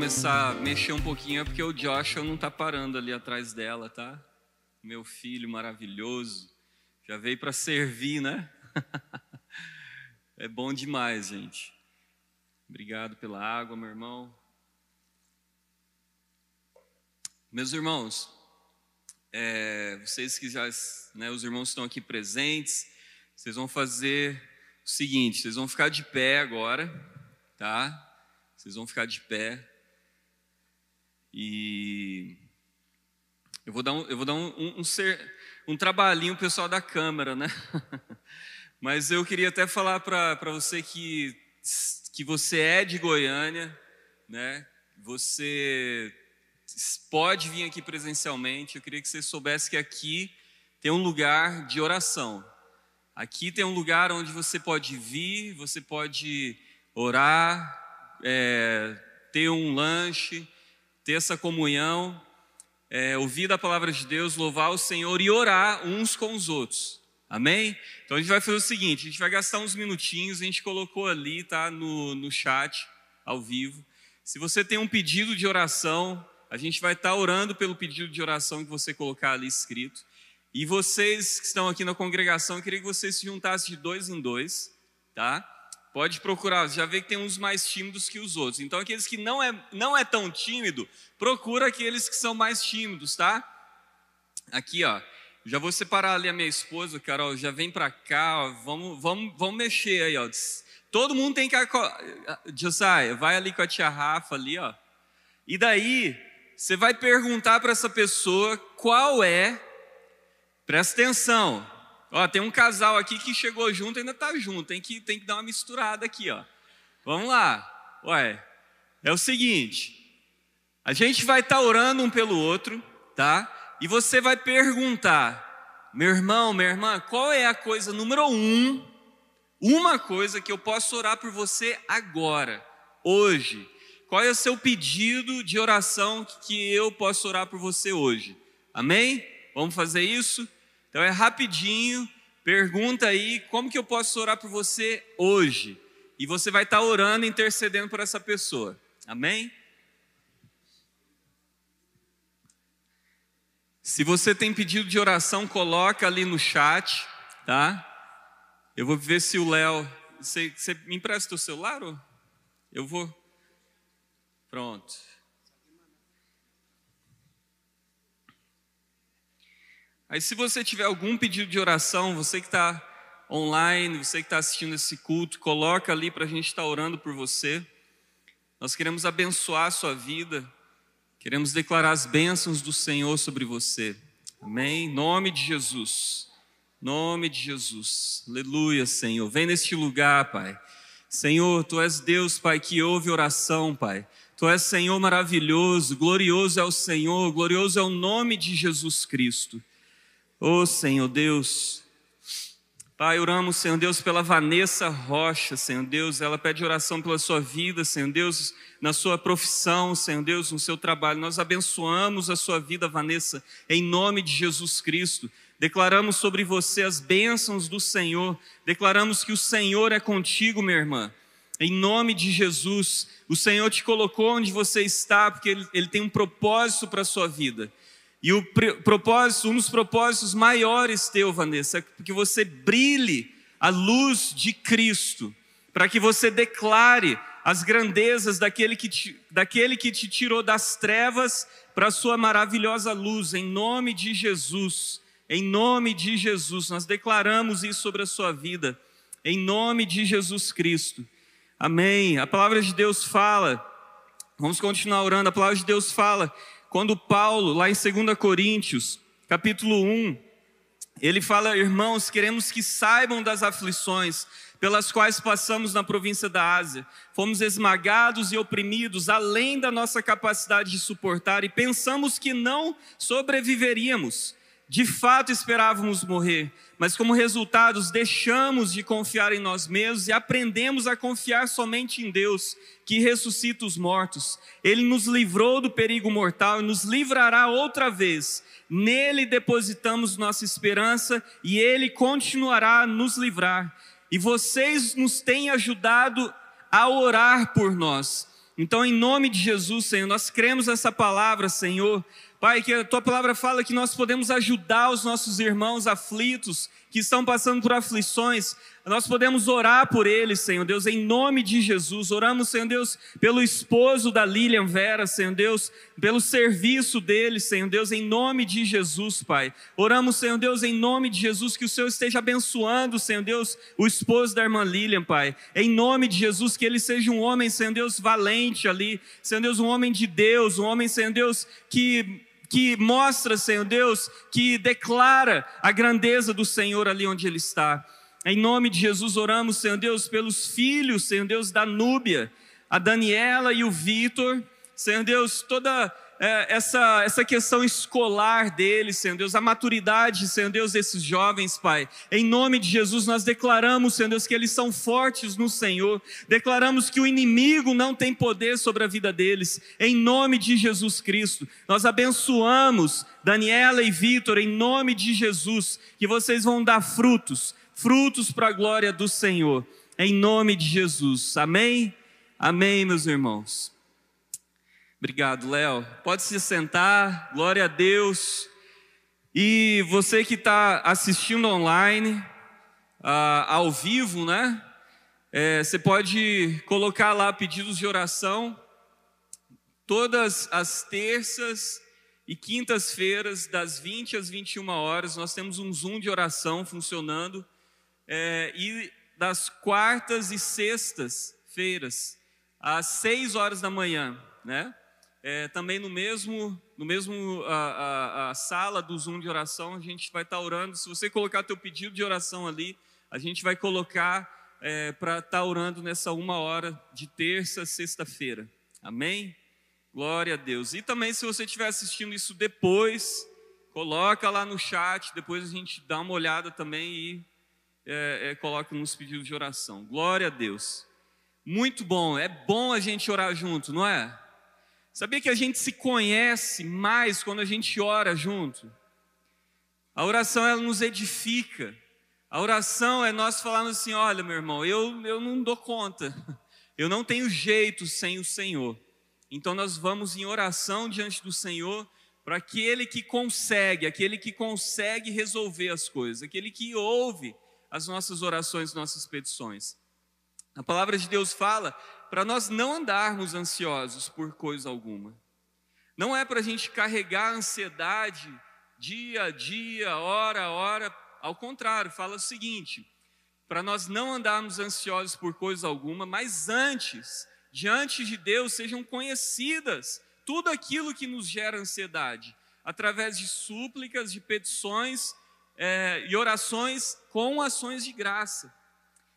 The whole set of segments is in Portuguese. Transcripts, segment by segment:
começar a mexer um pouquinho é porque o Joshua não tá parando ali atrás dela, tá? Meu filho maravilhoso. Já veio para servir, né? é bom demais, gente. Obrigado pela água, meu irmão. Meus irmãos, é, vocês que já, né, os irmãos estão aqui presentes, vocês vão fazer o seguinte: vocês vão ficar de pé agora, tá? Vocês vão ficar de pé e eu vou dar um, eu vou dar um, um, um, ser, um trabalhinho pessoal da câmera, né? Mas eu queria até falar para você que que você é de Goiânia, né? Você pode vir aqui presencialmente. Eu queria que você soubesse que aqui tem um lugar de oração. Aqui tem um lugar onde você pode vir, você pode orar, é, ter um lanche, ter essa comunhão, é, ouvir a palavra de Deus, louvar o Senhor e orar uns com os outros. Amém? Então a gente vai fazer o seguinte: a gente vai gastar uns minutinhos, a gente colocou ali, tá? No, no chat, ao vivo. Se você tem um pedido de oração, a gente vai estar orando pelo pedido de oração que você colocar ali escrito. E vocês que estão aqui na congregação, eu queria que vocês se juntassem de dois em dois, tá? Pode procurar, já vê que tem uns mais tímidos que os outros. Então, aqueles que não é, não é tão tímido, procura aqueles que são mais tímidos, tá? Aqui, ó. Já vou separar ali a minha esposa, Carol, já vem para cá, ó, vamos, vamos, vamos mexer aí, ó. Todo mundo tem que. Josiah, vai ali com a tia Rafa ali, ó. E daí, você vai perguntar para essa pessoa qual é. Presta atenção. Ó, tem um casal aqui que chegou junto e ainda está junto. Tem que, tem que dar uma misturada aqui, ó. Vamos lá. Ué, é o seguinte. A gente vai estar tá orando um pelo outro, tá? e você vai perguntar, meu irmão, minha irmã, qual é a coisa número um, uma coisa que eu posso orar por você agora, hoje? Qual é o seu pedido de oração que eu posso orar por você hoje? Amém? Vamos fazer isso? Então é rapidinho, pergunta aí, como que eu posso orar por você hoje? E você vai estar orando, intercedendo por essa pessoa. Amém? Se você tem pedido de oração, coloca ali no chat, tá? Eu vou ver se o Léo. Você, você, me empresta o celular? Ou? Eu vou. Pronto. Aí, se você tiver algum pedido de oração, você que está online, você que está assistindo esse culto, coloca ali para a gente estar tá orando por você. Nós queremos abençoar a sua vida. Queremos declarar as bênçãos do Senhor sobre você. Amém? Em nome de Jesus. Nome de Jesus. Aleluia, Senhor. Vem neste lugar, Pai. Senhor, tu és Deus, Pai, que ouve oração, Pai. Tu és Senhor maravilhoso, glorioso é o Senhor, glorioso é o nome de Jesus Cristo. Oh, Senhor Deus, Pai, oramos, Senhor Deus, pela Vanessa Rocha, Senhor Deus, ela pede oração pela sua vida, Senhor Deus, na sua profissão, Senhor Deus, no seu trabalho. Nós abençoamos a sua vida, Vanessa, em nome de Jesus Cristo. Declaramos sobre você as bênçãos do Senhor, declaramos que o Senhor é contigo, minha irmã. Em nome de Jesus, o Senhor te colocou onde você está, porque Ele, Ele tem um propósito para a sua vida. E o propósito, um dos propósitos maiores teu, Vanessa, é que você brilhe a luz de Cristo, para que você declare as grandezas daquele que te, daquele que te tirou das trevas para a sua maravilhosa luz, em nome de Jesus. Em nome de Jesus, nós declaramos isso sobre a sua vida, em nome de Jesus Cristo. Amém. A palavra de Deus fala, vamos continuar orando, a palavra de Deus fala quando Paulo, lá em 2 Coríntios, capítulo 1, ele fala, irmãos, queremos que saibam das aflições pelas quais passamos na província da Ásia. Fomos esmagados e oprimidos além da nossa capacidade de suportar e pensamos que não sobreviveríamos. De fato esperávamos morrer, mas como resultados deixamos de confiar em nós mesmos e aprendemos a confiar somente em Deus, que ressuscita os mortos. Ele nos livrou do perigo mortal e nos livrará outra vez. Nele depositamos nossa esperança e ele continuará a nos livrar. E vocês nos têm ajudado a orar por nós Então, em nome de Jesus, Senhor, nós cremos nessa palavra, Senhor. Pai, que a tua palavra fala que nós podemos ajudar os nossos irmãos aflitos que estão passando por aflições, nós podemos orar por eles, Senhor Deus, em nome de Jesus. Oramos, Senhor Deus, pelo esposo da Lilian Vera, Senhor Deus, pelo serviço dele, Senhor Deus, em nome de Jesus, Pai. Oramos, Senhor Deus, em nome de Jesus, que o Senhor esteja abençoando, Senhor Deus, o esposo da irmã Lilian, Pai. Em nome de Jesus, que ele seja um homem, Senhor Deus, valente ali, Senhor Deus, um homem de Deus, um homem, Senhor Deus, que que mostra, Senhor Deus, que declara a grandeza do Senhor ali onde ele está. Em nome de Jesus, oramos, Senhor Deus, pelos filhos, Senhor Deus, da Núbia, a Daniela e o Vitor, Senhor Deus, toda é, essa, essa questão escolar deles, Senhor Deus, a maturidade, Senhor Deus, desses jovens, Pai. Em nome de Jesus, nós declaramos, Senhor Deus, que eles são fortes no Senhor. Declaramos que o inimigo não tem poder sobre a vida deles. Em nome de Jesus Cristo, nós abençoamos Daniela e Vitor, em nome de Jesus, que vocês vão dar frutos, frutos para a glória do Senhor. Em nome de Jesus. Amém? Amém, meus irmãos. Obrigado, Léo. Pode se sentar, glória a Deus. E você que está assistindo online, uh, ao vivo, né? É, você pode colocar lá pedidos de oração. Todas as terças e quintas-feiras, das 20 às 21 horas, nós temos um Zoom de oração funcionando. É, e das quartas e sextas-feiras, às 6 horas da manhã, né? É, também no mesmo, no mesmo a, a, a, sala do Zoom de oração, a gente vai estar tá orando. Se você colocar teu pedido de oração ali, a gente vai colocar é, para estar tá orando nessa uma hora de terça, sexta-feira. Amém? Glória a Deus. E também, se você estiver assistindo isso depois, coloca lá no chat, depois a gente dá uma olhada também e é, é, coloca nos pedidos de oração. Glória a Deus. Muito bom, é bom a gente orar junto, não é? Sabia que a gente se conhece mais quando a gente ora junto? A oração ela nos edifica. A oração é nós falarmos assim: olha, meu irmão, eu, eu não dou conta, eu não tenho jeito sem o Senhor. Então nós vamos em oração diante do Senhor para aquele que consegue, aquele que consegue resolver as coisas, aquele que ouve as nossas orações, nossas petições. A palavra de Deus fala para nós não andarmos ansiosos por coisa alguma. Não é para a gente carregar ansiedade dia a dia, hora a hora. Ao contrário, fala o seguinte: para nós não andarmos ansiosos por coisa alguma, mas antes, diante de Deus, sejam conhecidas tudo aquilo que nos gera ansiedade, através de súplicas, de petições é, e orações com ações de graça.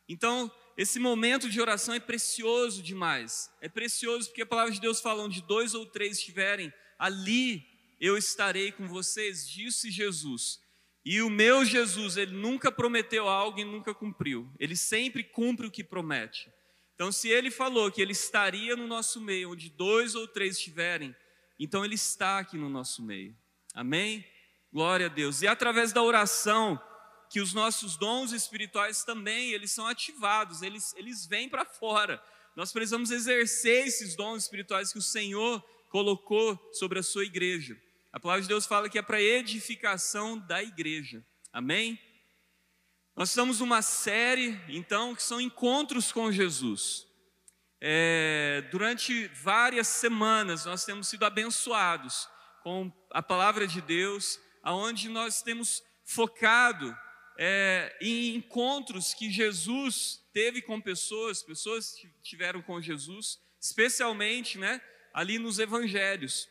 Então, esse momento de oração é precioso demais. É precioso porque a palavra de Deus fala: onde dois ou três estiverem, ali eu estarei com vocês, disse Jesus. E o meu Jesus, ele nunca prometeu algo e nunca cumpriu. Ele sempre cumpre o que promete. Então, se ele falou que ele estaria no nosso meio, onde dois ou três estiverem, então ele está aqui no nosso meio. Amém? Glória a Deus. E através da oração, que os nossos dons espirituais também, eles são ativados, eles, eles vêm para fora. Nós precisamos exercer esses dons espirituais que o Senhor colocou sobre a sua igreja. A palavra de Deus fala que é para edificação da igreja. Amém? Nós estamos numa série, então, que são encontros com Jesus. É, durante várias semanas nós temos sido abençoados com a palavra de Deus, aonde nós temos focado é, em encontros que Jesus teve com pessoas, pessoas que tiveram com Jesus, especialmente né, ali nos evangelhos.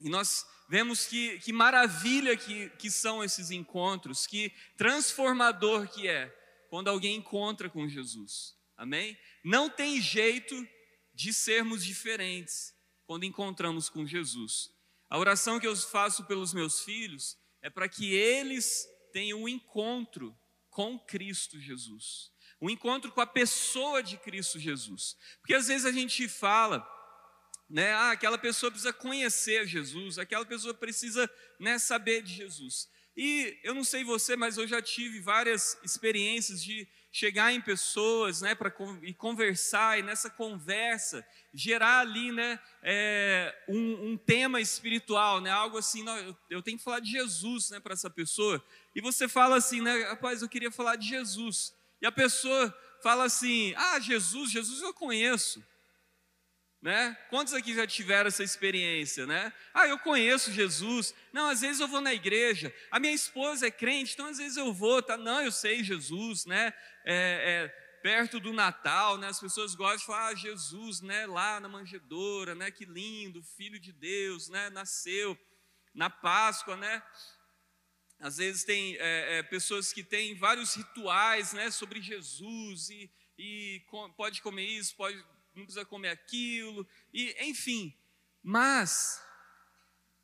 E nós vemos que, que maravilha que, que são esses encontros, que transformador que é quando alguém encontra com Jesus. Amém? Não tem jeito de sermos diferentes quando encontramos com Jesus. A oração que eu faço pelos meus filhos é para que eles tenha um encontro com Cristo Jesus, um encontro com a pessoa de Cristo Jesus. Porque às vezes a gente fala, né, ah, aquela pessoa precisa conhecer Jesus, aquela pessoa precisa né, saber de Jesus. E eu não sei você, mas eu já tive várias experiências de chegar em pessoas, né, para e conversar e nessa conversa gerar ali, né, é, um, um, tema espiritual, né, algo assim, não, eu, tenho que falar de Jesus, né, para essa pessoa. E você fala assim, né, rapaz, eu queria falar de Jesus. E a pessoa fala assim, ah, Jesus, Jesus eu conheço. Né? Quantos aqui já tiveram essa experiência, né? Ah, eu conheço Jesus. Não, às vezes eu vou na igreja. A minha esposa é crente, então às vezes eu vou, tá? Não, eu sei Jesus, né? É, é, perto do Natal, né? As pessoas gostam de falar, ah, Jesus, né? Lá na manjedoura, né? Que lindo, Filho de Deus, né? Nasceu na Páscoa, né? Às vezes tem é, é pessoas que têm vários rituais, né? Sobre Jesus e, e pode comer isso, pode não precisa comer aquilo, e enfim. Mas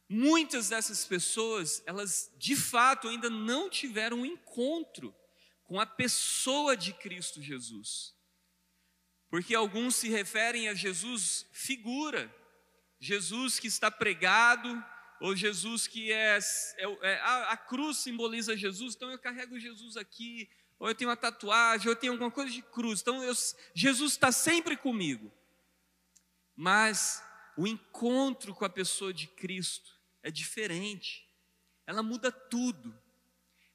muitas dessas pessoas, elas de fato ainda não tiveram um encontro com a pessoa de Cristo Jesus. Porque alguns se referem a Jesus figura, Jesus que está pregado, ou Jesus que é, é, é a, a cruz simboliza Jesus, então eu carrego Jesus aqui, ou eu tenho uma tatuagem, ou eu tenho alguma coisa de cruz. Então eu, Jesus está sempre comigo. Mas o encontro com a pessoa de Cristo é diferente. Ela muda tudo.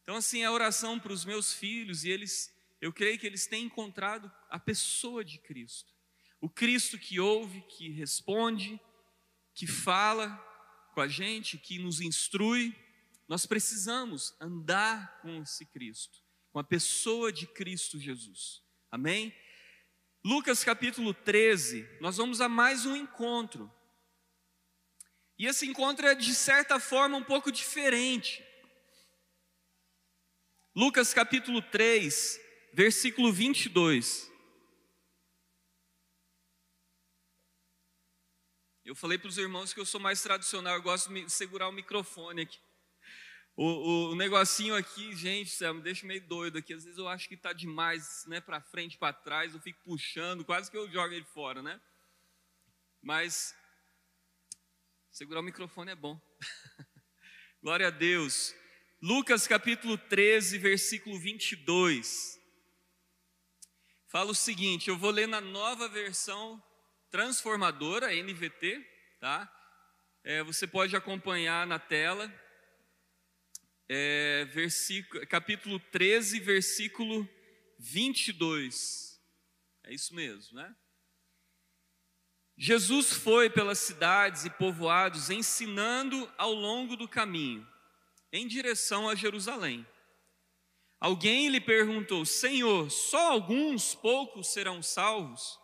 Então assim, a oração para os meus filhos e eles, eu creio que eles têm encontrado a pessoa de Cristo. O Cristo que ouve, que responde, que fala com a gente, que nos instrui. Nós precisamos andar com esse Cristo com a pessoa de Cristo Jesus. Amém? Lucas capítulo 13, nós vamos a mais um encontro. E esse encontro é de certa forma um pouco diferente. Lucas capítulo 3, versículo 22. Eu falei para os irmãos que eu sou mais tradicional, eu gosto de segurar o microfone aqui. O, o, negocinho aqui, gente, me deixa meio doido aqui. Às vezes eu acho que está demais, né, para frente, para trás. Eu fico puxando, quase que eu jogo ele fora, né? Mas segurar o microfone é bom. Glória a Deus. Lucas capítulo 13, versículo 22. Fala o seguinte, eu vou ler na nova versão transformadora, NVT, tá? É, você pode acompanhar na tela é, versículo, capítulo 13, versículo 22. É isso mesmo, né? Jesus foi pelas cidades e povoados ensinando ao longo do caminho, em direção a Jerusalém. Alguém lhe perguntou: Senhor, só alguns poucos serão salvos?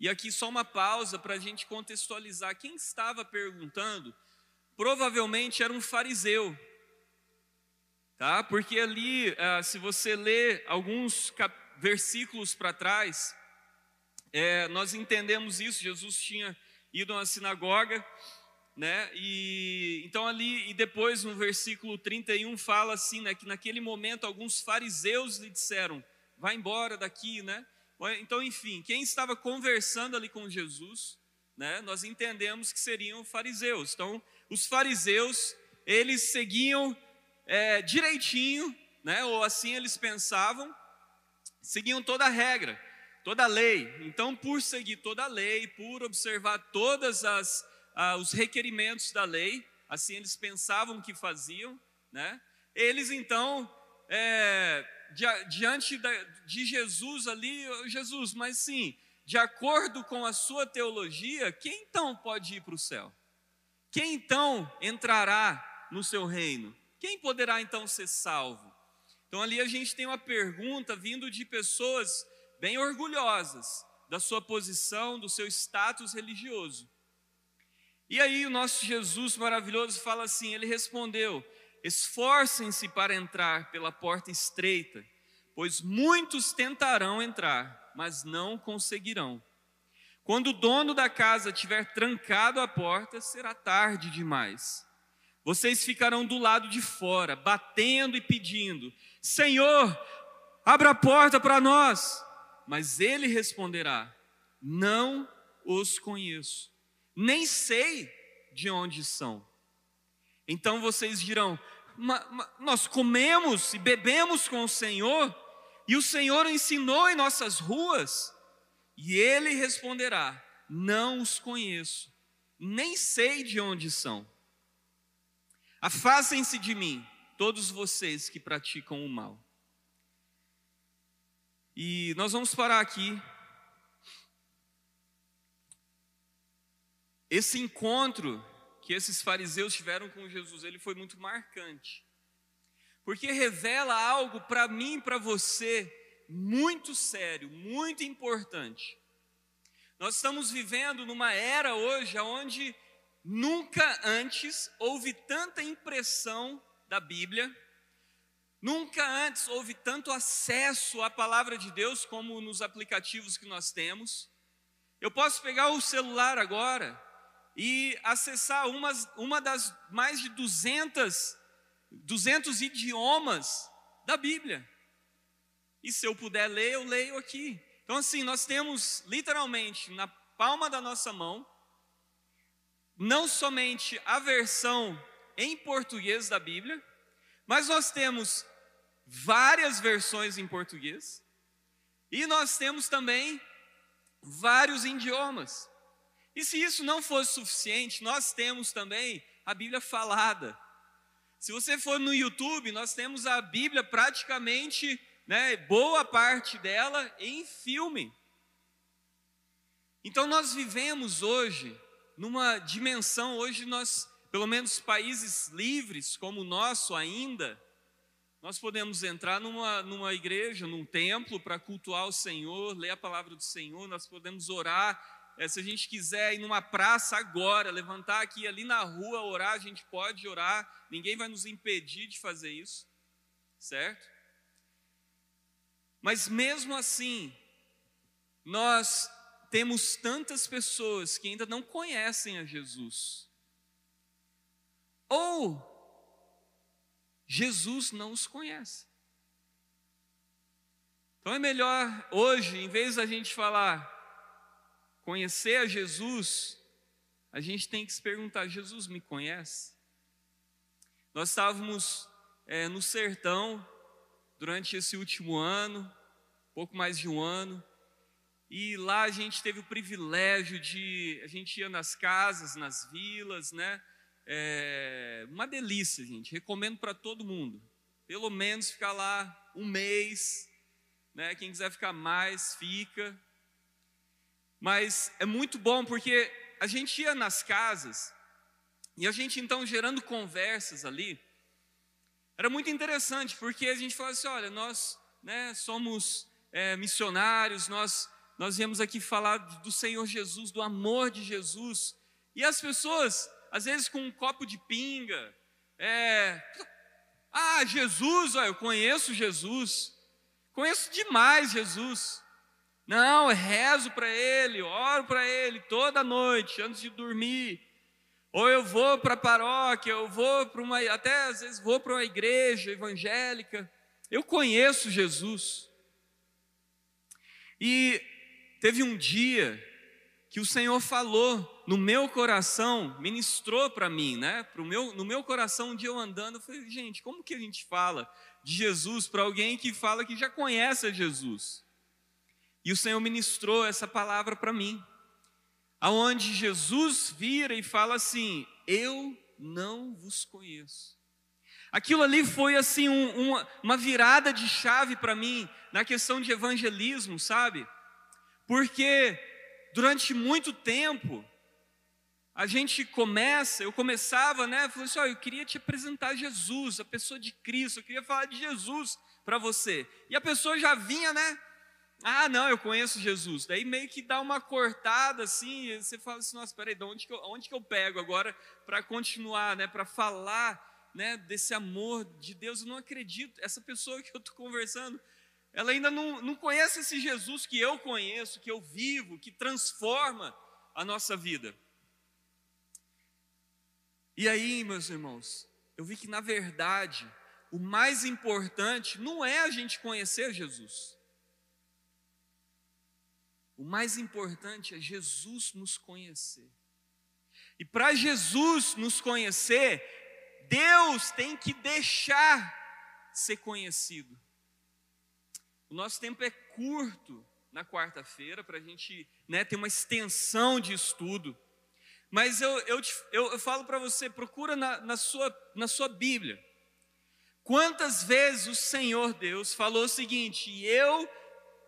E aqui só uma pausa para a gente contextualizar. Quem estava perguntando provavelmente era um fariseu, tá? Porque ali, ah, se você ler alguns versículos para trás, é, nós entendemos isso. Jesus tinha ido uma sinagoga, né? E então ali e depois no versículo 31 fala assim, né, que naquele momento alguns fariseus lhe disseram: "Vá embora daqui", né? Então, enfim, quem estava conversando ali com Jesus, né? Nós entendemos que seriam fariseus. Então, os fariseus, eles seguiam é, direitinho, né? ou assim eles pensavam, seguiam toda a regra, toda a lei. Então, por seguir toda a lei, por observar todos ah, os requerimentos da lei, assim eles pensavam que faziam, né? eles então, é, diante de Jesus ali, Jesus, mas sim, de acordo com a sua teologia, quem então pode ir para o céu? Quem então entrará no seu reino? Quem poderá então ser salvo? Então ali a gente tem uma pergunta vindo de pessoas bem orgulhosas da sua posição, do seu status religioso. E aí o nosso Jesus maravilhoso fala assim, ele respondeu: Esforcem-se para entrar pela porta estreita, pois muitos tentarão entrar, mas não conseguirão. Quando o dono da casa tiver trancado a porta, será tarde demais. Vocês ficarão do lado de fora, batendo e pedindo: Senhor, abra a porta para nós. Mas ele responderá: Não os conheço, nem sei de onde são. Então vocês dirão: nós comemos e bebemos com o Senhor, e o Senhor ensinou em nossas ruas, e ele responderá: Não os conheço, nem sei de onde são. Afastem-se de mim, todos vocês que praticam o mal. E nós vamos parar aqui. Esse encontro que esses fariseus tiveram com Jesus, ele foi muito marcante. Porque revela algo para mim e para você muito sério, muito importante. Nós estamos vivendo numa era hoje onde nunca antes houve tanta impressão da Bíblia, nunca antes houve tanto acesso à palavra de Deus como nos aplicativos que nós temos. Eu posso pegar o celular agora e acessar umas, uma das mais de 200, 200 idiomas da Bíblia. E se eu puder ler, eu leio aqui. Então, assim, nós temos literalmente na palma da nossa mão, não somente a versão em português da Bíblia, mas nós temos várias versões em português, e nós temos também vários idiomas. E se isso não fosse suficiente, nós temos também a Bíblia falada. Se você for no YouTube, nós temos a Bíblia praticamente, né, boa parte dela em filme. Então nós vivemos hoje numa dimensão, hoje nós, pelo menos países livres como o nosso ainda, nós podemos entrar numa, numa igreja, num templo para cultuar o Senhor, ler a palavra do Senhor, nós podemos orar é, se a gente quiser ir numa praça agora, levantar aqui ali na rua, orar, a gente pode orar, ninguém vai nos impedir de fazer isso, certo? Mas mesmo assim, nós temos tantas pessoas que ainda não conhecem a Jesus. Ou Jesus não os conhece. Então é melhor hoje, em vez da gente falar, conhecer a Jesus, a gente tem que se perguntar: Jesus me conhece? Nós estávamos é, no sertão durante esse último ano, pouco mais de um ano, e lá a gente teve o privilégio de. A gente ia nas casas, nas vilas, né? É, uma delícia, gente. Recomendo para todo mundo. Pelo menos ficar lá um mês, né? Quem quiser ficar mais, fica. Mas é muito bom porque a gente ia nas casas e a gente então gerando conversas ali. Era muito interessante porque a gente falava assim: olha, nós né, somos é, missionários, nós, nós viemos aqui falar do Senhor Jesus, do amor de Jesus. E as pessoas, às vezes com um copo de pinga, é, ah, Jesus, ó, eu conheço Jesus, conheço demais Jesus. Não, eu rezo para ele, oro para ele toda noite antes de dormir. Ou eu vou para a paróquia, eu vou para uma, até às vezes vou para uma igreja evangélica. Eu conheço Jesus. E teve um dia que o Senhor falou no meu coração, ministrou para mim, né? Pro meu, no meu coração, um dia eu andando, eu falei, gente, como que a gente fala de Jesus para alguém que fala que já conhece a Jesus? E o Senhor ministrou essa palavra para mim, aonde Jesus vira e fala assim: Eu não vos conheço. Aquilo ali foi assim um, uma, uma virada de chave para mim na questão de evangelismo, sabe? Porque durante muito tempo a gente começa, eu começava, né? Falei assim, eu queria te apresentar Jesus, a pessoa de Cristo, eu queria falar de Jesus para você. E a pessoa já vinha, né? Ah, não, eu conheço Jesus. Daí meio que dá uma cortada assim, você fala assim, nossa, peraí, de onde que eu, onde que eu pego agora para continuar, né, para falar né, desse amor de Deus? Eu não acredito, essa pessoa que eu estou conversando, ela ainda não, não conhece esse Jesus que eu conheço, que eu vivo, que transforma a nossa vida. E aí, meus irmãos, eu vi que na verdade, o mais importante não é a gente conhecer Jesus. O mais importante é Jesus nos conhecer. E para Jesus nos conhecer, Deus tem que deixar ser conhecido. O nosso tempo é curto na quarta-feira para a gente né, ter uma extensão de estudo. Mas eu, eu, eu, eu falo para você, procura na, na, sua, na sua Bíblia. Quantas vezes o Senhor Deus falou o seguinte: Eu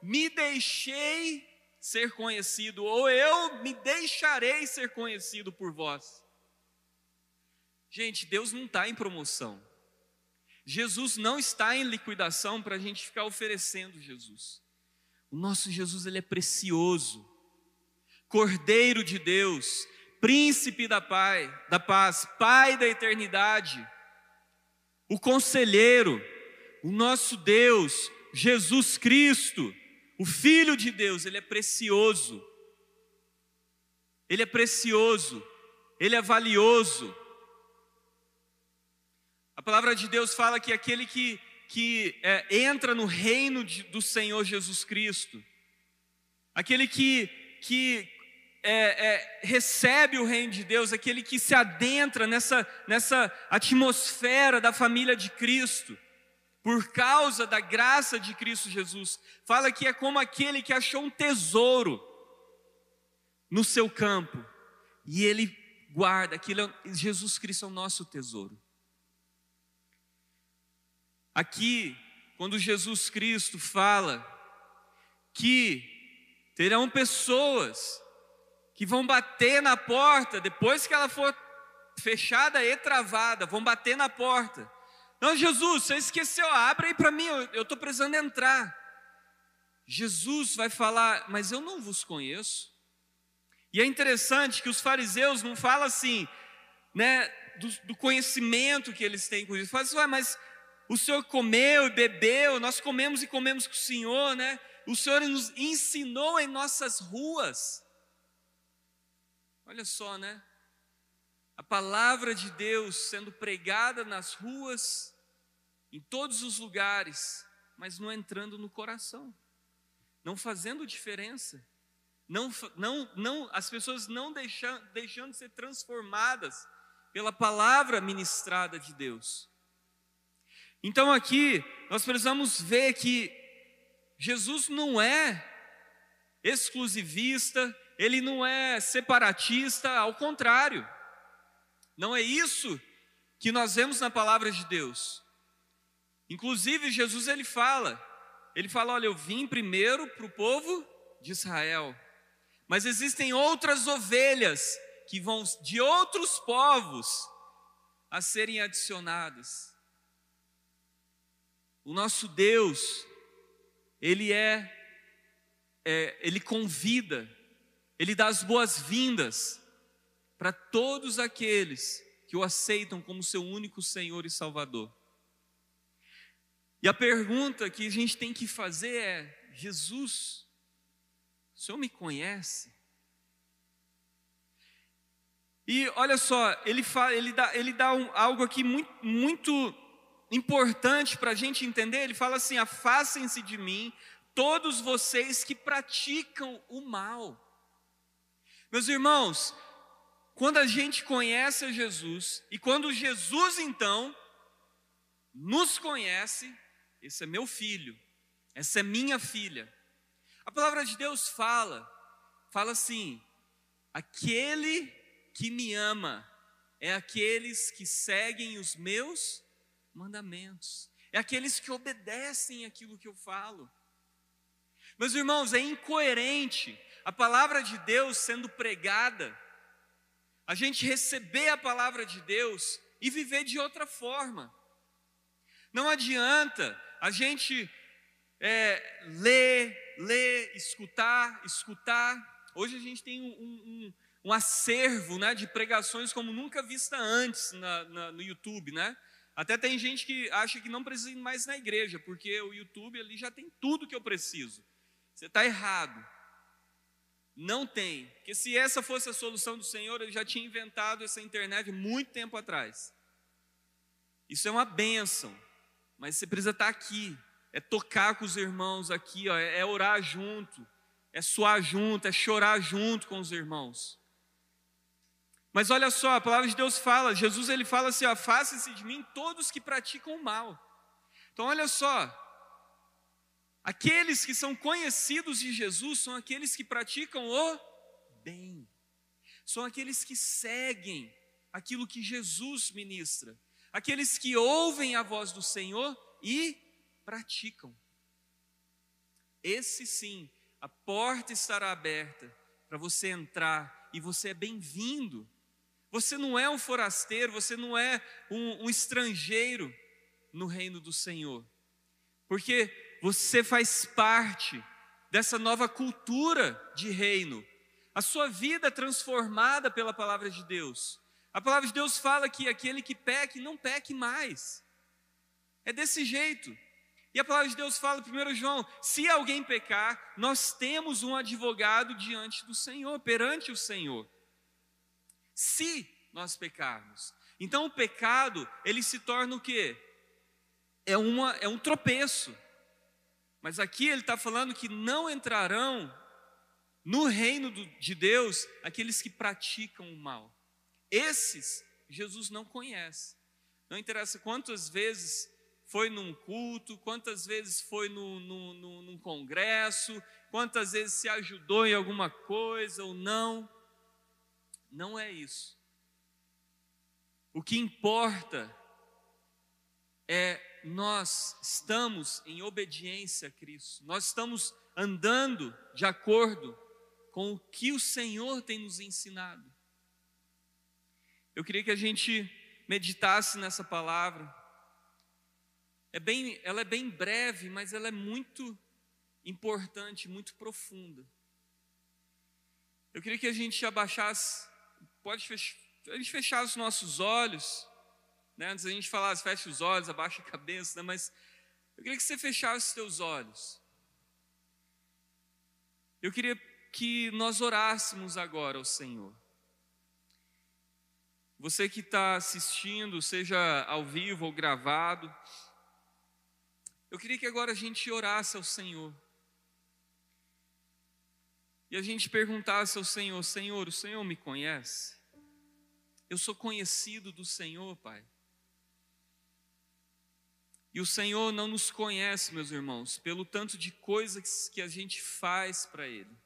me deixei ser conhecido, ou eu me deixarei ser conhecido por vós. Gente, Deus não está em promoção. Jesus não está em liquidação para a gente ficar oferecendo Jesus. O nosso Jesus ele é precioso, Cordeiro de Deus, Príncipe da, da paz, Pai da eternidade, o Conselheiro, o nosso Deus, Jesus Cristo, o Filho de Deus, ele é precioso, ele é precioso, ele é valioso. A palavra de Deus fala que aquele que, que é, entra no reino de, do Senhor Jesus Cristo, aquele que, que é, é, recebe o reino de Deus, aquele que se adentra nessa, nessa atmosfera da família de Cristo, por causa da graça de Cristo Jesus, fala que é como aquele que achou um tesouro no seu campo, e ele guarda, aquilo é, Jesus Cristo é o nosso tesouro. Aqui, quando Jesus Cristo fala que terão pessoas que vão bater na porta, depois que ela for fechada e travada, vão bater na porta. Não, Jesus, você esqueceu, abre aí para mim, eu estou precisando entrar. Jesus vai falar, mas eu não vos conheço. E é interessante que os fariseus não falam assim, né, do, do conhecimento que eles têm com isso. Falam assim, mas o Senhor comeu e bebeu, nós comemos e comemos com o Senhor, né? O Senhor nos ensinou em nossas ruas. Olha só, né? A palavra de Deus sendo pregada nas ruas, em todos os lugares, mas não entrando no coração, não fazendo diferença, não, não, não, as pessoas não deixando, deixando de ser transformadas pela palavra ministrada de Deus. Então aqui nós precisamos ver que Jesus não é exclusivista, ele não é separatista, ao contrário. Não é isso que nós vemos na palavra de Deus. Inclusive, Jesus ele fala, ele fala: olha, eu vim primeiro para o povo de Israel, mas existem outras ovelhas que vão de outros povos a serem adicionadas. O nosso Deus, ele é, é ele convida ele dá as boas-vindas para todos aqueles que o aceitam como seu único Senhor e Salvador. E a pergunta que a gente tem que fazer é: Jesus, o Senhor me conhece? E olha só, ele, fala, ele dá, ele dá um, algo aqui muito, muito importante para a gente entender. Ele fala assim: afastem-se de mim, todos vocês que praticam o mal. Meus irmãos, quando a gente conhece a Jesus, e quando Jesus então nos conhece, esse é meu filho, essa é minha filha. A palavra de Deus fala, fala assim: aquele que me ama é aqueles que seguem os meus mandamentos, é aqueles que obedecem aquilo que eu falo. Meus irmãos, é incoerente a palavra de Deus sendo pregada, a gente receber a palavra de Deus e viver de outra forma. Não adianta a gente é, ler, ler, escutar, escutar. Hoje a gente tem um, um, um acervo né, de pregações como nunca vista antes na, na, no YouTube, né? Até tem gente que acha que não precisa ir mais na igreja, porque o YouTube ali já tem tudo que eu preciso. Você está errado. Não tem. Porque se essa fosse a solução do Senhor, ele já tinha inventado essa internet muito tempo atrás. Isso é uma bênção. Mas você precisa estar aqui. É tocar com os irmãos aqui, ó, é orar junto, é suar junto, é chorar junto com os irmãos. Mas olha só, a palavra de Deus fala, Jesus ele fala assim: afaste-se de mim todos que praticam o mal. Então olha só, aqueles que são conhecidos de Jesus são aqueles que praticam o bem, são aqueles que seguem aquilo que Jesus ministra, aqueles que ouvem a voz do Senhor e praticam. Esse sim, a porta estará aberta para você entrar e você é bem-vindo você não é um forasteiro, você não é um, um estrangeiro no reino do Senhor, porque você faz parte dessa nova cultura de reino. A sua vida é transformada pela palavra de Deus. A palavra de Deus fala que aquele que peque, não peque mais. É desse jeito. E a palavra de Deus fala, 1 João: se alguém pecar, nós temos um advogado diante do Senhor, perante o Senhor se nós pecarmos. Então o pecado, ele se torna o quê? É, uma, é um tropeço. Mas aqui ele está falando que não entrarão no reino de Deus aqueles que praticam o mal. Esses Jesus não conhece. Não interessa quantas vezes foi num culto, quantas vezes foi no, no, no, num congresso, quantas vezes se ajudou em alguma coisa ou não. Não é isso. O que importa é nós estamos em obediência a Cristo, nós estamos andando de acordo com o que o Senhor tem nos ensinado. Eu queria que a gente meditasse nessa palavra. É bem, ela é bem breve, mas ela é muito importante, muito profunda. Eu queria que a gente abaixasse pode a gente fechar os nossos olhos, né? antes a gente falasse, fecha os olhos, abaixa a cabeça, né? mas eu queria que você fechasse os teus olhos. Eu queria que nós orássemos agora ao Senhor. Você que está assistindo, seja ao vivo ou gravado, eu queria que agora a gente orasse ao Senhor. E a gente perguntasse ao Senhor: Senhor, o Senhor me conhece? Eu sou conhecido do Senhor, Pai. E o Senhor não nos conhece, meus irmãos, pelo tanto de coisas que a gente faz para Ele.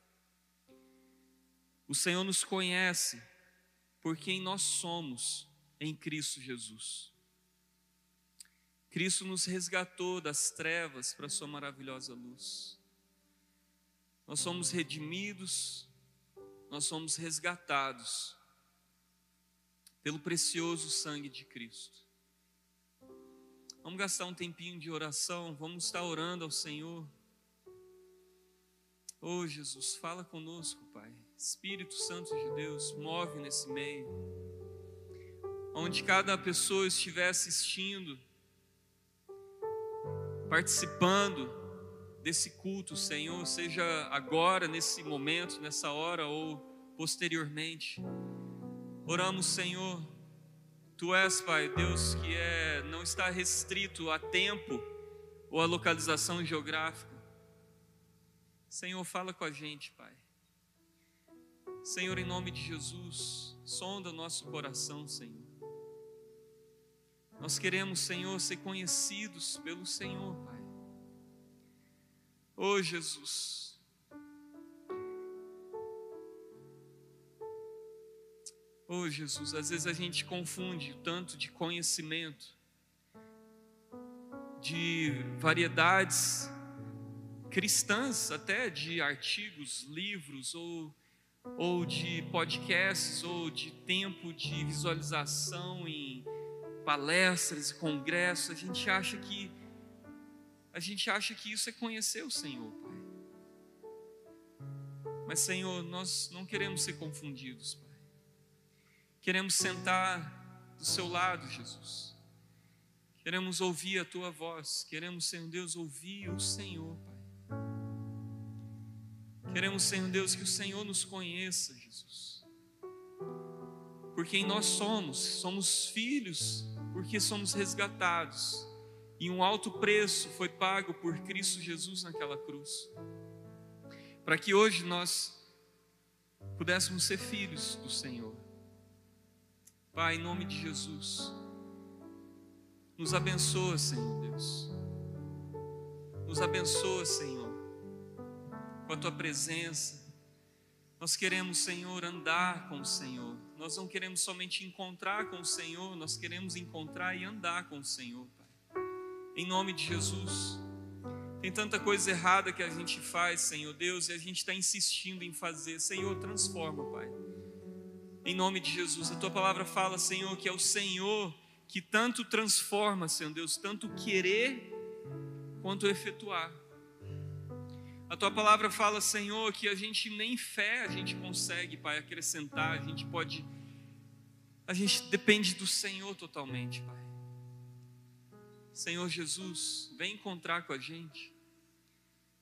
O Senhor nos conhece por quem nós somos em Cristo Jesus. Cristo nos resgatou das trevas para Sua maravilhosa luz. Nós somos redimidos, nós somos resgatados pelo precioso sangue de Cristo. Vamos gastar um tempinho de oração, vamos estar orando ao Senhor. Oh Jesus, fala conosco, Pai. Espírito Santo de Deus, move nesse meio. Onde cada pessoa estiver assistindo, participando, desse culto, Senhor, seja agora, nesse momento, nessa hora ou posteriormente. Oramos, Senhor, Tu és, Pai, Deus que é, não está restrito a tempo ou a localização geográfica. Senhor, fala com a gente, Pai. Senhor, em nome de Jesus, sonda nosso coração, Senhor. Nós queremos, Senhor, ser conhecidos pelo Senhor, Pai. Oh Jesus. Oh Jesus, às vezes a gente confunde tanto de conhecimento, de variedades cristãs, até de artigos, livros, ou, ou de podcasts, ou de tempo de visualização em palestras e congressos. A gente acha que a gente acha que isso é conhecer o Senhor, Pai. Mas, Senhor, nós não queremos ser confundidos, Pai. Queremos sentar do seu lado, Jesus. Queremos ouvir a tua voz. Queremos, Senhor Deus, ouvir o Senhor, Pai. Queremos, Senhor Deus, que o Senhor nos conheça, Jesus. Por quem nós somos, somos filhos, porque somos resgatados e um alto preço foi pago por Cristo Jesus naquela cruz. Para que hoje nós pudéssemos ser filhos do Senhor. Pai, em nome de Jesus, nos abençoa, Senhor Deus. Nos abençoa, Senhor, com a tua presença. Nós queremos, Senhor, andar com o Senhor. Nós não queremos somente encontrar com o Senhor, nós queremos encontrar e andar com o Senhor, Pai. Em nome de Jesus. Tem tanta coisa errada que a gente faz, Senhor Deus, e a gente está insistindo em fazer. Senhor, transforma, Pai. Em nome de Jesus. A tua palavra fala, Senhor, que é o Senhor que tanto transforma, Senhor Deus, tanto querer quanto efetuar. A tua palavra fala, Senhor, que a gente nem fé a gente consegue, Pai, acrescentar, a gente pode, a gente depende do Senhor totalmente, Pai. Senhor Jesus, vem encontrar com a gente,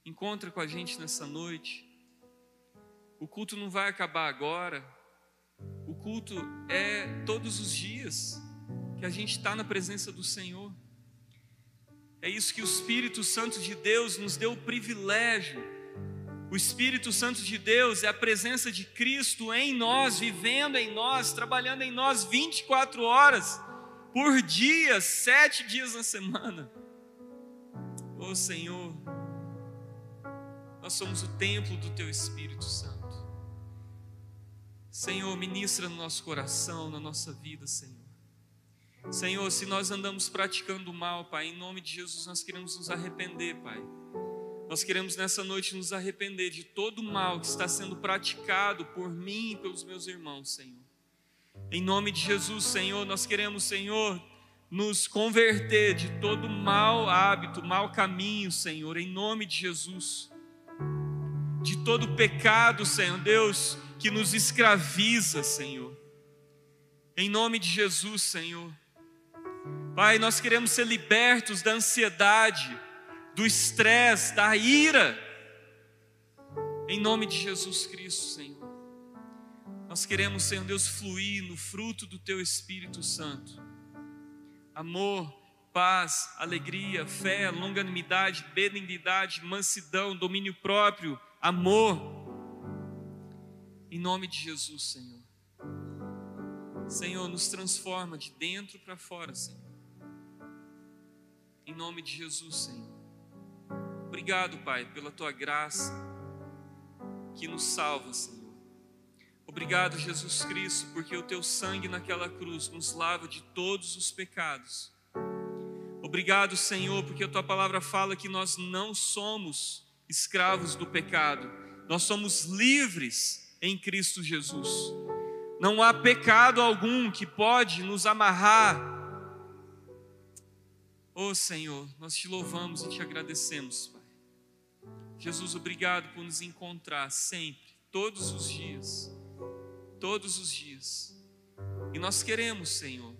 encontra com a gente nessa noite. O culto não vai acabar agora, o culto é todos os dias que a gente está na presença do Senhor. É isso que o Espírito Santo de Deus nos deu o privilégio. O Espírito Santo de Deus é a presença de Cristo em nós, vivendo em nós, trabalhando em nós 24 horas por dia, sete dias na semana. Oh Senhor, nós somos o templo do Teu Espírito Santo. Senhor, ministra no nosso coração, na nossa vida, Senhor. Senhor, se nós andamos praticando mal, Pai, em nome de Jesus nós queremos nos arrepender, Pai. Nós queremos nessa noite nos arrepender de todo o mal que está sendo praticado por mim e pelos meus irmãos, Senhor. Em nome de Jesus, Senhor, nós queremos, Senhor, nos converter de todo mau hábito, mau caminho, Senhor, em nome de Jesus. De todo pecado, Senhor Deus, que nos escraviza, Senhor. Em nome de Jesus, Senhor. Pai, nós queremos ser libertos da ansiedade, do estresse, da ira. Em nome de Jesus Cristo, Senhor. Nós queremos, Senhor Deus, fluir no fruto do Teu Espírito Santo. Amor, paz, alegria, fé, longanimidade, benignidade, mansidão, domínio próprio, amor. Em nome de Jesus, Senhor. Senhor, nos transforma de dentro para fora, Senhor. Em nome de Jesus, Senhor. Obrigado, Pai, pela tua graça que nos salva, Senhor. Obrigado, Jesus Cristo, porque o teu sangue naquela cruz nos lava de todos os pecados. Obrigado, Senhor, porque a tua palavra fala que nós não somos escravos do pecado, nós somos livres em Cristo Jesus. Não há pecado algum que pode nos amarrar Oh Senhor, nós te louvamos e te agradecemos, Pai. Jesus, obrigado por nos encontrar sempre, todos os dias, todos os dias. E nós queremos, Senhor,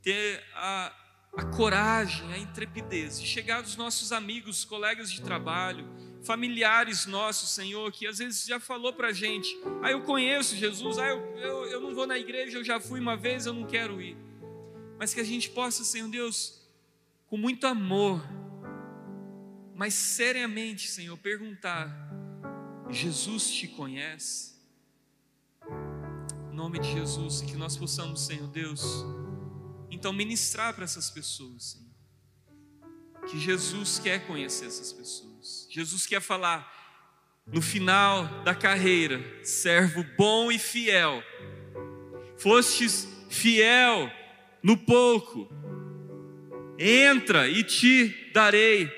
ter a, a coragem, a intrepidez de chegar aos nossos amigos, colegas de trabalho, familiares nossos, Senhor, que às vezes já falou para a gente: ah, eu conheço Jesus, ah, eu, eu, eu não vou na igreja, eu já fui uma vez, eu não quero ir. Mas que a gente possa, Senhor Deus, com muito amor, mas seriamente, Senhor, perguntar: Jesus te conhece? Em nome de Jesus, e que nós possamos, Senhor Deus, então ministrar para essas pessoas, Senhor. Que Jesus quer conhecer essas pessoas. Jesus quer falar no final da carreira, servo bom e fiel. Fostes fiel no pouco, Entra e te darei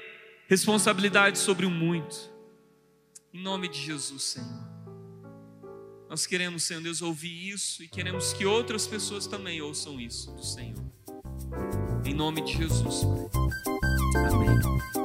responsabilidade sobre o muito. Em nome de Jesus, Senhor. Nós queremos, Senhor Deus, ouvir isso e queremos que outras pessoas também ouçam isso do Senhor. Em nome de Jesus, Pai. Amém.